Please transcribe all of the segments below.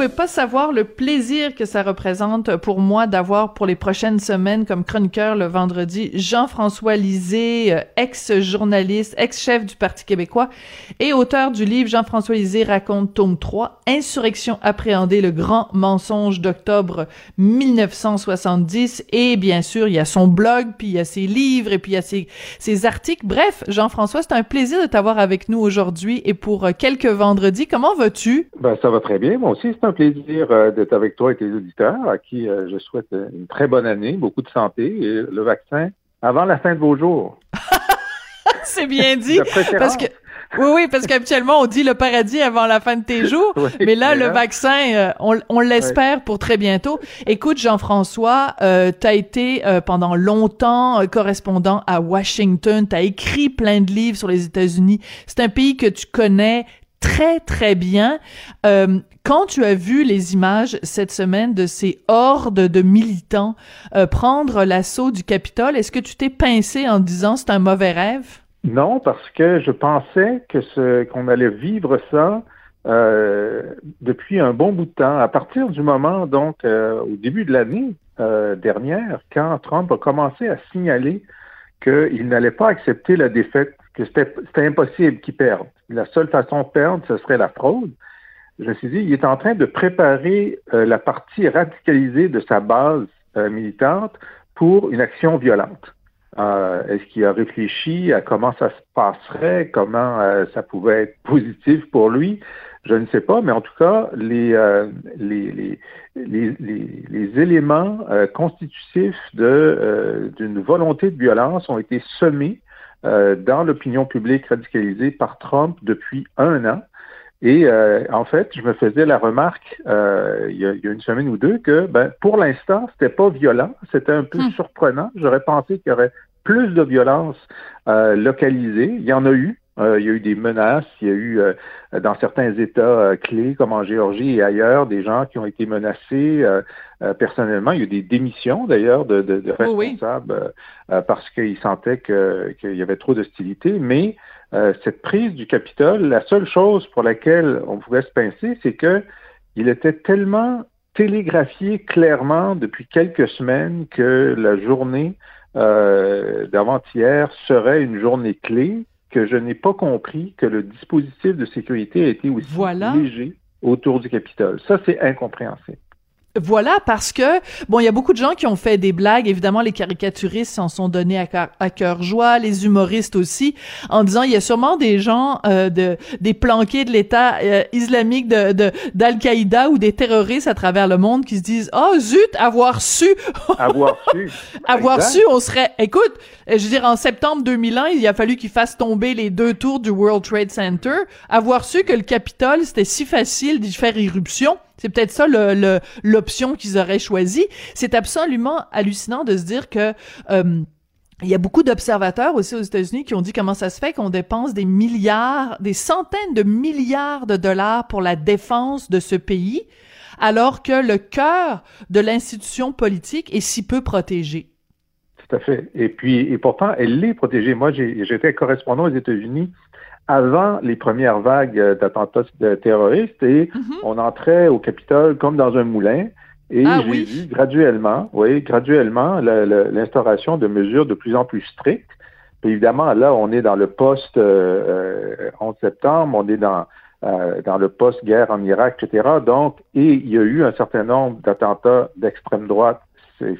Pouvez pas savoir le plaisir que ça représente pour moi d'avoir pour les prochaines semaines comme chroniqueur le vendredi Jean-François Lisée, euh, ex-journaliste, ex-chef du Parti québécois et auteur du livre Jean-François Lisée raconte tome 3, Insurrection appréhendée, le grand mensonge d'octobre 1970 et bien sûr, il y a son blog, puis il y a ses livres et puis il y a ses, ses articles. Bref, Jean-François, c'est un plaisir de t'avoir avec nous aujourd'hui et pour euh, quelques vendredis. Comment vas-tu? Ben, ça va très bien. Moi aussi, c'est un plaisir euh, d'être avec toi et tes auditeurs, à qui euh, je souhaite une très bonne année, beaucoup de santé et le vaccin avant la fin de vos jours. C'est bien dit. parce que oui, oui, parce qu'habituellement, on dit le paradis avant la fin de tes jours, mais là, le vaccin, euh, on, on l'espère pour très bientôt. Écoute, Jean-François, euh, tu as été pendant longtemps correspondant à Washington, tu as écrit plein de livres sur les États-Unis. C'est un pays que tu connais très, très bien. Euh, quand tu as vu les images cette semaine de ces hordes de militants euh, prendre l'assaut du Capitole, est-ce que tu t'es pincé en disant c'est un mauvais rêve? Non, parce que je pensais que qu'on allait vivre ça euh, depuis un bon bout de temps. À partir du moment, donc, au début de l'année dernière, quand Trump a commencé à signaler qu'il n'allait pas accepter la défaite, c'était impossible qu'il perde la seule façon de perdre, ce serait la fraude. Je me suis dit, il est en train de préparer euh, la partie radicalisée de sa base euh, militante pour une action violente. Euh, est-ce qu'il a réfléchi à comment ça se passerait, comment ça pouvait être positif pour lui? Je ne sais pas, mais en tout cas, les, les, les, les, éléments constitutifs d'une volonté de violence ont été semés euh, dans l'opinion publique radicalisée par Trump depuis un an. Et euh, en fait, je me faisais la remarque euh, il, y a, une semaine ou deux que ben, pour l'instant, c'était pas violent, c'était un peu hmm. surprenant. J'aurais pensé qu'il y aurait plus de violence localisée. Il y en a eu, euh, il y a eu des menaces, il y a eu euh, dans certains États euh, clés comme en Géorgie et ailleurs des gens qui ont été menacés personnellement. Il y a eu des démissions d'ailleurs de, de, de, responsables parce qu'ils sentaient qu'il y avait trop d'hostilité. Mais cette prise du Capitole, la seule chose pour laquelle on pouvait se pincer, c'est que il était tellement télégraphié clairement depuis quelques semaines que la journée d'avant-hier serait une journée clé que je n'ai pas compris que le dispositif de sécurité a été aussi léger autour du Capitole. Ça, c'est incompréhensible. Voilà, parce que, bon, il y a beaucoup de gens qui ont fait des blagues. Évidemment, les caricaturistes s'en sont donnés à cœur, joie, les humoristes aussi, en disant, il y a sûrement des gens, euh, de, des planqués de l'État euh, islamique de, d'Al-Qaïda ou des terroristes à travers le monde qui se disent, oh zut, avoir su. avoir su. avoir su, on serait, écoute, je veux dire, en septembre 2001, il a fallu qu'ils fassent tomber les deux tours du World Trade Center. Avoir su que le Capitole, c'était si facile d'y faire irruption c'est peut-être ça l'option qu'ils auraient choisie. C'est absolument hallucinant de se dire que euh, il y a beaucoup d'observateurs aussi aux États-Unis qui ont dit comment ça se fait qu'on dépense des milliards, des centaines de milliards de dollars pour la défense de ce pays, alors que le cœur de l'institution politique est si peu protégé. Tout à fait. Et puis, et pourtant, elle l'est protégée. Moi, j'étais correspondant aux États-Unis avant les premières vagues d'attentats terroristes et mhm. on entrait au Capitole comme dans un moulin. Et ah j'ai vu graduellement, oui, graduellement, l'instauration de mesures de plus en plus strictes. évidemment, là, on est dans le post 11 euh, septembre, on est dans euh, dans le post-guerre en Irak, etc. Donc, et il y a eu un certain nombre d'attentats d'extrême droite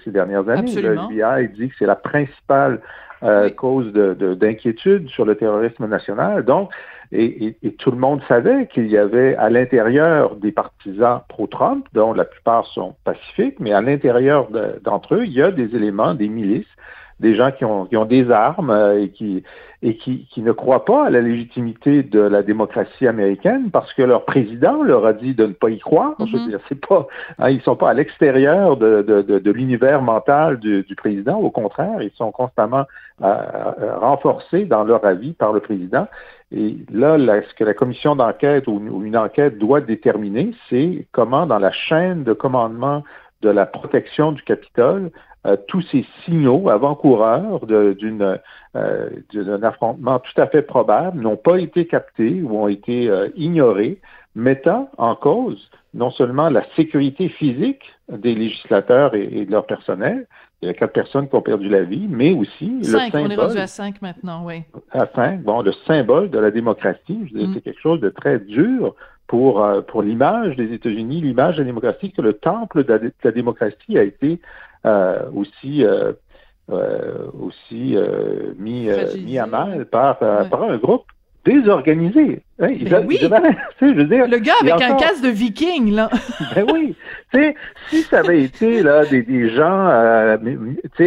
ces, dernières années. Le FBI dit que c'est la principale euh, cause d'inquiétude sur le terrorisme national. Donc, et, tout le monde savait qu'il y avait à l'intérieur des partisans pro-Trump, dont la plupart sont pacifiques, mais à l'intérieur d'entre eux, il y a des éléments, des milices, des gens qui ont, qui ont des armes euh, et qui et qui, qui, ne croient pas à la légitimité de la démocratie américaine parce que leur président leur a dit de ne pas y croire. Je veux mm-hmm. dire, c'est pas, hein, ils sont pas à l'extérieur de, de, de, de l'univers mental du, du, président. Au contraire, ils sont constamment euh, euh, renforcés dans leur avis par le président. Et là, ce que la commission d'enquête ou, une enquête doit déterminer, c'est comment dans la chaîne de commandement de la protection du Capitole, euh, tous ces signaux avant-coureurs d'une euh, d'un affrontement tout à fait probable n'ont pas été captés ou ont été euh, ignorés, mettant en cause non seulement la sécurité physique des législateurs et, de leur personnel, il y a quatre personnes qui ont perdu la vie, mais aussi le symbole. On est rendu à cinq maintenant, oui. À cinq, bon, le symbole de la démocratie. Mm. C'est quelque chose de très dur pour, pour l'image des États-Unis, l'image de la démocratie, que le temple de la démocratie a été euh, aussi euh, euh, aussi mis, mis à mal par, par un groupe désorganisé. Hein, ben oui. je veux dire, le gars avec un casque de viking, là. ben oui. sais, si ça avait été là des, des gens euh,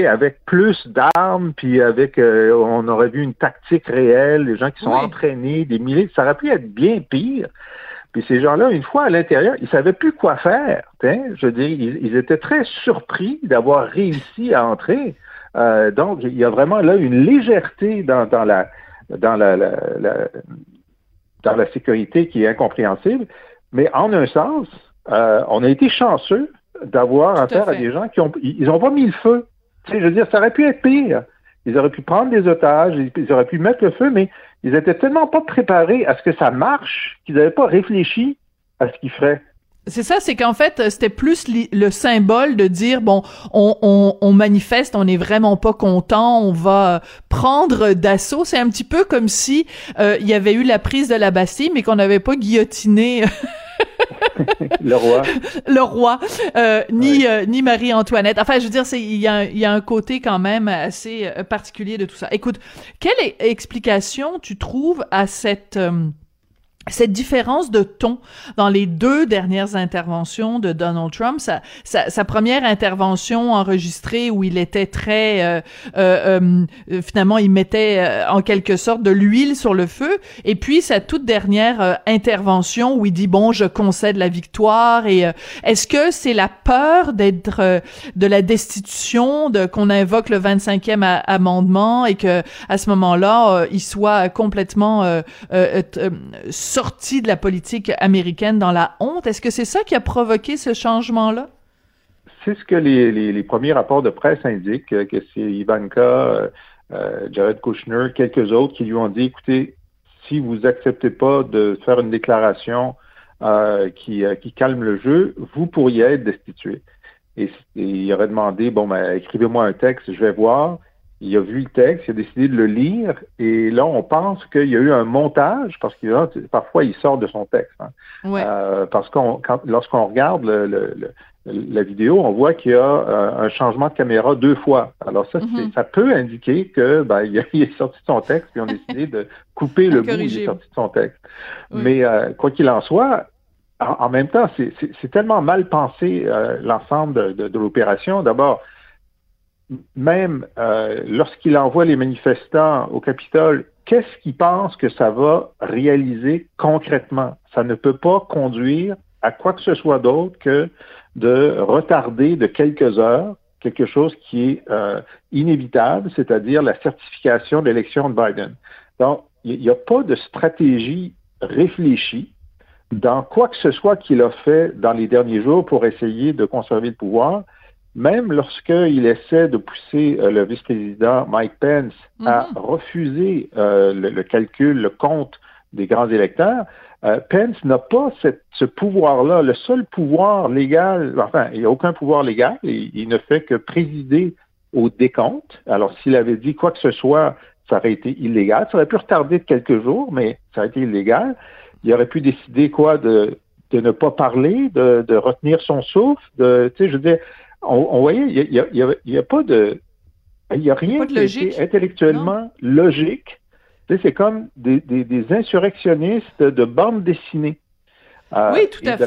avec plus d'armes, puis avec on aurait vu une tactique réelle, des gens qui sont entraînés, des milliers, ça aurait pu être bien pire. Puis ces gens-là, une fois à l'intérieur, ils savaient plus quoi faire. Je veux dire, ils, étaient très surpris d'avoir réussi à entrer. Euh, donc, il y a vraiment là une légèreté dans, dans la dans la, dans la sécurité qui est incompréhensible. Mais en un sens, euh, on a été chanceux d'avoir affaire à, des gens qui ont ils ont pas mis le feu. Tu sais, je veux dire, ça aurait pu être pire. Ils auraient pu prendre des otages, ils auraient pu mettre le feu, mais ils étaient tellement pas préparés à ce que ça marche qu'ils n'avaient pas réfléchi à ce qu'ils feraient. C'est ça, c'est qu'en fait, c'était plus le symbole de dire bon, on, manifeste, on n'est vraiment pas content, on va prendre d'assaut. C'est un petit peu comme si euh, il y avait eu la prise de la Bastille, mais qu'on n'avait pas guillotiné le roi. Le roi, euh, ni euh, ni Marie-Antoinette. Enfin, je veux dire, c'est il y a, y a un côté quand même assez euh, particulier de tout ça. Écoute, quelle explication tu trouves à cette cette différence de ton dans les deux dernières interventions de Donald Trump, sa, sa, première intervention enregistrée où il était très, euh, euh, euh finalement, il mettait euh, en quelque sorte de l'huile sur le feu, et puis sa toute dernière intervention où il dit bon, je concède la victoire. Et est-ce que c'est la peur d'être de la destitution, de qu'on invoque le 25e amendement et que à ce moment-là, il soit complètement sorti de la politique américaine dans la honte? Est-ce que c'est ça qui a provoqué ce changement-là? C'est ce que les, premiers rapports de presse indiquent, euh, que c'est Ivanka, euh, euh, Jared Kushner, quelques autres qui lui ont dit, écoutez, si vous acceptez pas de faire une déclaration qui, calme le jeu, vous pourriez être destitué. Et, et il aurait demandé, bon, ben, écrivez-moi un texte, je vais voir il a vu le texte, il a décidé de le lire, et là, on pense qu'il y a eu un montage, parce que parfois, il sort de son texte. Hein. Euh, parce qu'on, lorsqu'on regarde la vidéo, on voit qu'il y a euh, un changement de caméra deux fois. Alors ça, mm-hmm. ça peut indiquer que ben, il, est sorti de son texte, puis on a décidé de couper le bout, il est sorti de son texte. Mais euh, quoi qu'il en soit, en, même temps, c'est tellement mal pensé l'ensemble de l'opération. D'abord, même euh, lorsqu'il envoie les manifestants au Capitole, qu'est-ce qu'il pense que ça va réaliser concrètement? Ça ne peut pas conduire à quoi que ce soit d'autre que de retarder de quelques heures quelque chose qui est euh, inévitable, c'est-à-dire la certification de l'élection de Biden. Donc, il n'y a pas de stratégie réfléchie dans quoi que ce soit qu'il a fait dans les derniers jours pour essayer de conserver le pouvoir même lorsqu'il essaie de pousser euh, le vice-président Mike Pence à mhm. refuser euh, le, calcul, le compte des grands électeurs, euh, Pence n'a pas ce pouvoir-là. Le seul pouvoir légal, enfin, il n'y a aucun pouvoir légal, il, ne fait que présider au décompte. Alors, s'il avait dit quoi que ce soit, ça aurait été illégal. Ça aurait pu retarder de quelques jours, mais ça aurait été illégal. Il aurait pu décider quoi de, de ne pas parler, de, de retenir son souffle, de, tu sais, je veux dire, on, voyait, il n'y a, pas de. Il n'y a rien qui intellectuellement logique. c'est comme des, insurrectionnistes de bande dessinée. Euh, oui, tout à fait.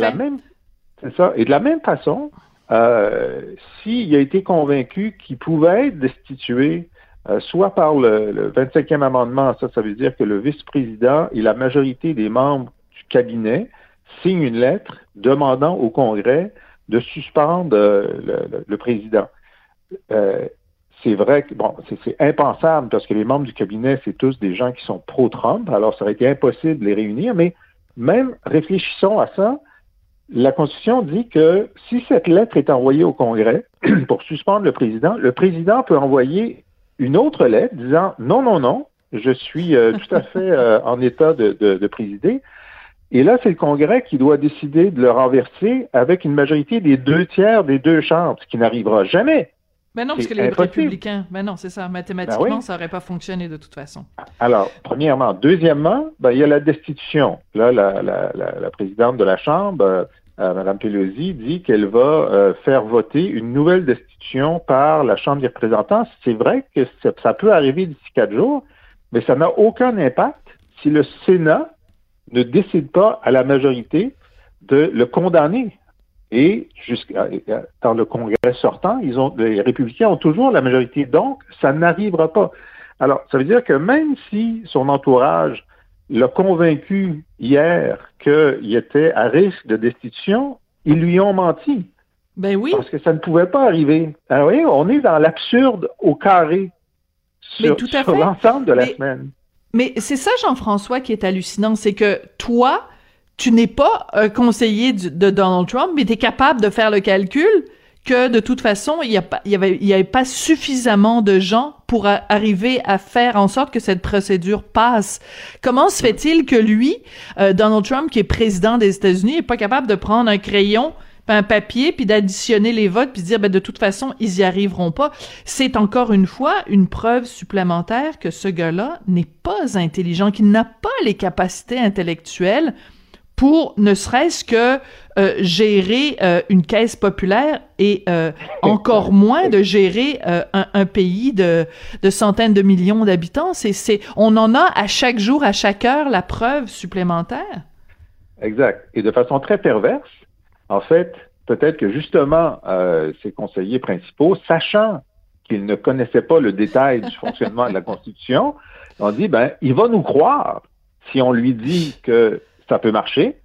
c'est ça. Et de la même façon, euh, s'il a été convaincu qu'il pouvait être destitué, euh, soit par le, le, 25e amendement, ça, ça veut dire que le vice-président et la majorité des membres du cabinet signent une lettre demandant au Congrès de suspendre euh, le, président. Euh, c'est vrai que bon, c'est impensable parce que les membres du cabinet, c'est tous des gens qui sont pro-Trump, alors ça aurait été impossible de les réunir, mais même réfléchissons à ça. la Constitution dit que si cette lettre est envoyée au Congrès pour suspendre le président, le président peut envoyer une autre lettre disant non, non, non, je suis euh, tout à fait euh, en état de, de, présider. Et là, c'est le Congrès qui doit décider de le renverser avec une majorité des deux tiers des deux chambres, ce qui n'arrivera jamais. Mais ben non, parce que les républicains, mais ben non, c'est ça, mathématiquement, ben ça n'aurait pas fonctionné de toute façon. Alors, premièrement. Deuxièmement, ben, il y a la destitution. Là, la, la, la, présidente de la Chambre, euh, euh Mme Pelosi, dit qu'elle va euh, faire voter une nouvelle destitution par la Chambre des représentants. C'est vrai que ça peut arriver d'ici quatre jours, mais ça n'a aucun impact si le Sénat ne décide pas à la majorité de le condamner et jusqu'à dans le Congrès sortant, ils ont, les républicains ont toujours la majorité, donc ça n'arrivera pas. Alors, ça veut dire que même si son entourage l'a convaincu hier qu'il était à risque de destitution, ils lui ont menti. Ben oui. Parce que ça ne pouvait pas arriver. Alors, oui, on est dans l'absurde au carré sur, l'ensemble de la semaine. Mais c'est ça, Jean-François, qui est hallucinant, c'est que toi, tu n'es pas un conseiller de Donald Trump, mais tu es capable de faire le calcul que de toute façon, il n'y avait pas suffisamment de gens pour arriver à faire en sorte que cette procédure passe. Comment se fait-il que lui, euh, Donald Trump, qui est président des États-Unis, n'est pas capable de prendre un crayon un papier, puis d'additionner les votes, puis dire, ben, de toute façon, ils y arriveront pas. C'est encore une fois une preuve supplémentaire que ce gars-là n'est pas intelligent, qu'il n'a pas les capacités intellectuelles pour ne serait-ce que euh, gérer euh, une caisse populaire et euh, encore moins de gérer un, pays de, de, centaines de millions d'habitants. C'est, c'est, on en a à chaque jour, à chaque heure, la preuve supplémentaire. Exact. Et de façon très perverse, en fait, peut-être que justement, ces conseillers principaux, sachant qu'ils ne connaissaient pas le détail du fonctionnement de la Constitution, ont dit, ben, il va nous croire si on lui dit que ça peut marcher.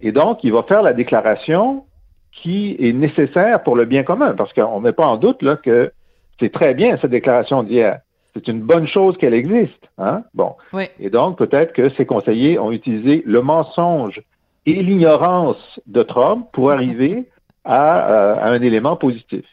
Et donc, il va faire la déclaration qui est nécessaire pour le bien commun, parce qu'on met pas en doute là, que c'est très bien cette déclaration d'hier. C'est une bonne chose qu'elle existe. Hein? Bon. Et donc, peut-être que ces conseillers ont utilisé le mensonge et l'ignorance de Trump pour arriver à euh, un élément positif.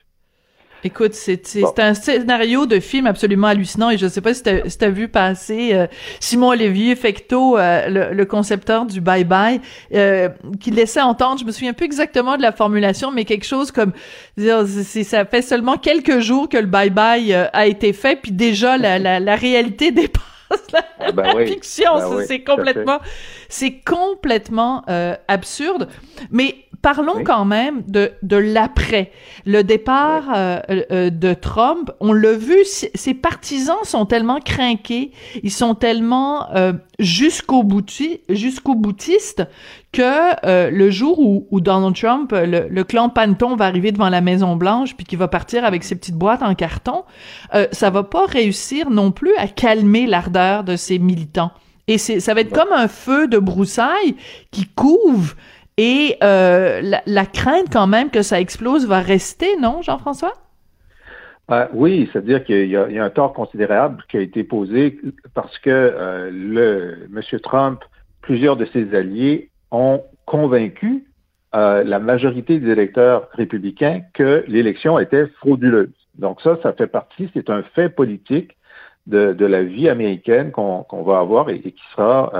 Écoute, c'est un scénario de film absolument hallucinant et je sais pas si tu as, vu passer euh, Simon Olivier Fecto, euh, le, concepteur du Bye Bye, euh, qui laissait entendre, je me souviens plus exactement de la formulation, mais quelque chose comme, ça fait seulement quelques jours que le Bye Bye a été fait, puis déjà la, la, la réalité dépasse la, ah, ben fiction. Ben c'est complètement, c'est complètement absurde. Mais parlons quand même de, de l'après. Le départ euh, euh, de Trump, on l'a vu, ses partisans sont tellement craqués, ils sont tellement euh, jusqu'au bouti, jusqu'au boutiste que le jour où, où, Donald Trump, le, le, clan Panton va arriver devant la Maison Blanche puis qu'il va partir avec ses petites boîtes en carton, ça va pas réussir non plus à calmer l'ardeur de ses militants. Et c'est, ça va être comme un feu de broussailles qui couvre et euh, la, crainte quand même que ça explose va rester, non, Jean-François? Euh, oui, c'est-à-dire qu'il y, a un tort considérable qui a été posé parce que euh, le M. Trump, plusieurs de ses alliés ont convaincu la majorité des électeurs républicains que l'élection était frauduleuse. Donc ça, ça fait partie, c'est un fait politique de, la vie américaine qu'on va avoir et, qui sera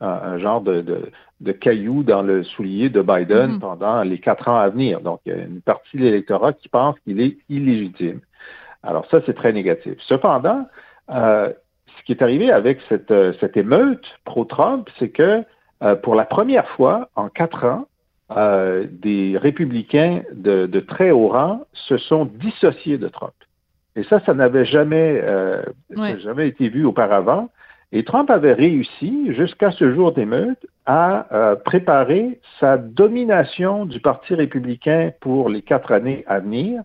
un, genre de, de cailloux dans le soulier de Biden mhm. pendant les quatre ans à venir. Donc, il y a une partie de l'électorat qui pense qu'il est illégitime. Alors ça, c'est très négatif. Cependant, euh, ce qui est arrivé avec cette, euh, cette émeute pro-Trump, c'est que euh, pour la première fois en quatre ans, des républicains de, de, très haut rang se sont dissociés de Trump. Et ça, ça n'avait jamais, jamais été vu auparavant. Et Trump avait réussi, jusqu'à ce jour d'émeute, à euh, préparer sa domination du Parti républicain pour les quatre années à venir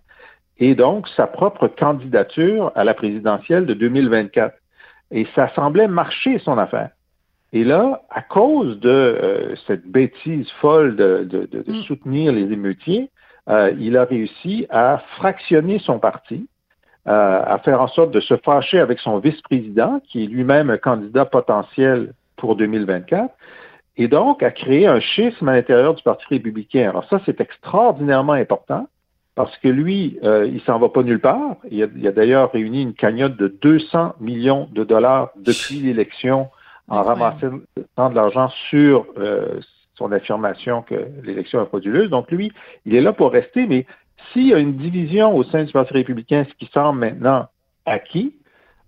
et donc sa propre candidature à la présidentielle de 2024. Et ça semblait marcher son affaire. Et là, à cause de euh, cette bêtise folle de, mm. soutenir les émeutiers, euh, il a réussi à fractionner son parti euh, à faire en sorte de se fâcher avec son vice-président, qui est lui-même un candidat potentiel pour 2024. et donc à créer un schisme à l'intérieur du Parti républicain. Alors ça, c'est extraordinairement important parce que lui, euh, il s'en va pas nulle part. Il a, d'ailleurs réuni une cagnotte de 200 millions de dollars depuis l'élection en ramassant de l'argent sur euh, son affirmation que l'élection est frauduleuse. Donc lui, il est là pour rester, mais s'il y a une division au sein du Parti républicain, ce qui semble maintenant acquis,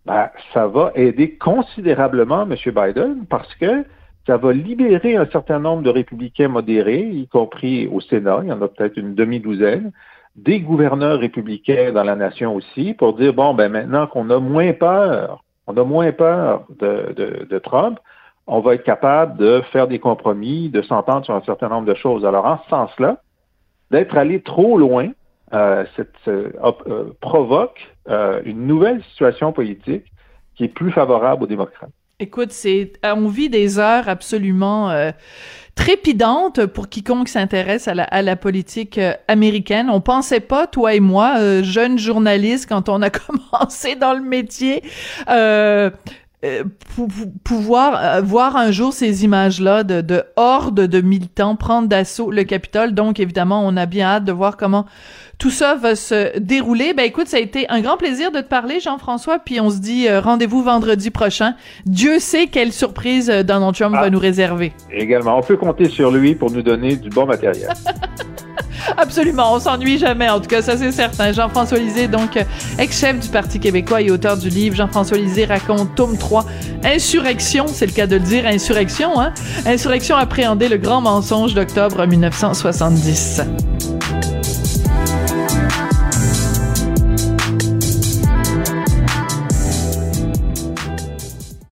ben, ça va aider considérablement M. Biden parce que ça va libérer un certain nombre de républicains modérés, y compris au Sénat, il y en a peut-être une demi-douzaine, des gouverneurs républicains dans la nation aussi, pour dire, bon, ben maintenant qu'on a moins peur, on a moins peur de, de, de, Trump, on va être capable de faire des compromis, de s'entendre sur un certain nombre de choses. Alors, en ce sens-là, d'être allé trop loin, euh, euh, provoque euh, une nouvelle situation politique qui est plus favorable aux démocrates. Écoute, c'est on vit des heures absolument trépidante pour quiconque s'intéresse à la, politique américaine. On pensait pas, toi et moi, jeunes journalistes, quand on a commencé dans le métier, euh, euh pouvoir voir un jour ces images-là de, de hordes de militants prendre d'assaut le Capitole. Donc, évidemment, on a bien hâte de voir comment tout ça va se dérouler. Ben écoute, ça a été un grand plaisir de te parler, Jean-François, puis on se dit euh, rendez-vous vendredi prochain. Dieu sait quelle surprise euh, Donald Trump va ah. nous réserver. Également, on peut compter sur lui pour nous donner du bon matériel. Absolument, on s'ennuie jamais, en tout cas, ça c'est certain. Jean-François Lisée, donc ex-chef du Parti québécois et auteur du livre Jean-François Lisée raconte tome 3, Insurrection, c'est le cas de le dire, Insurrection, hein? Insurrection appréhender le grand mensonge d'octobre 1970.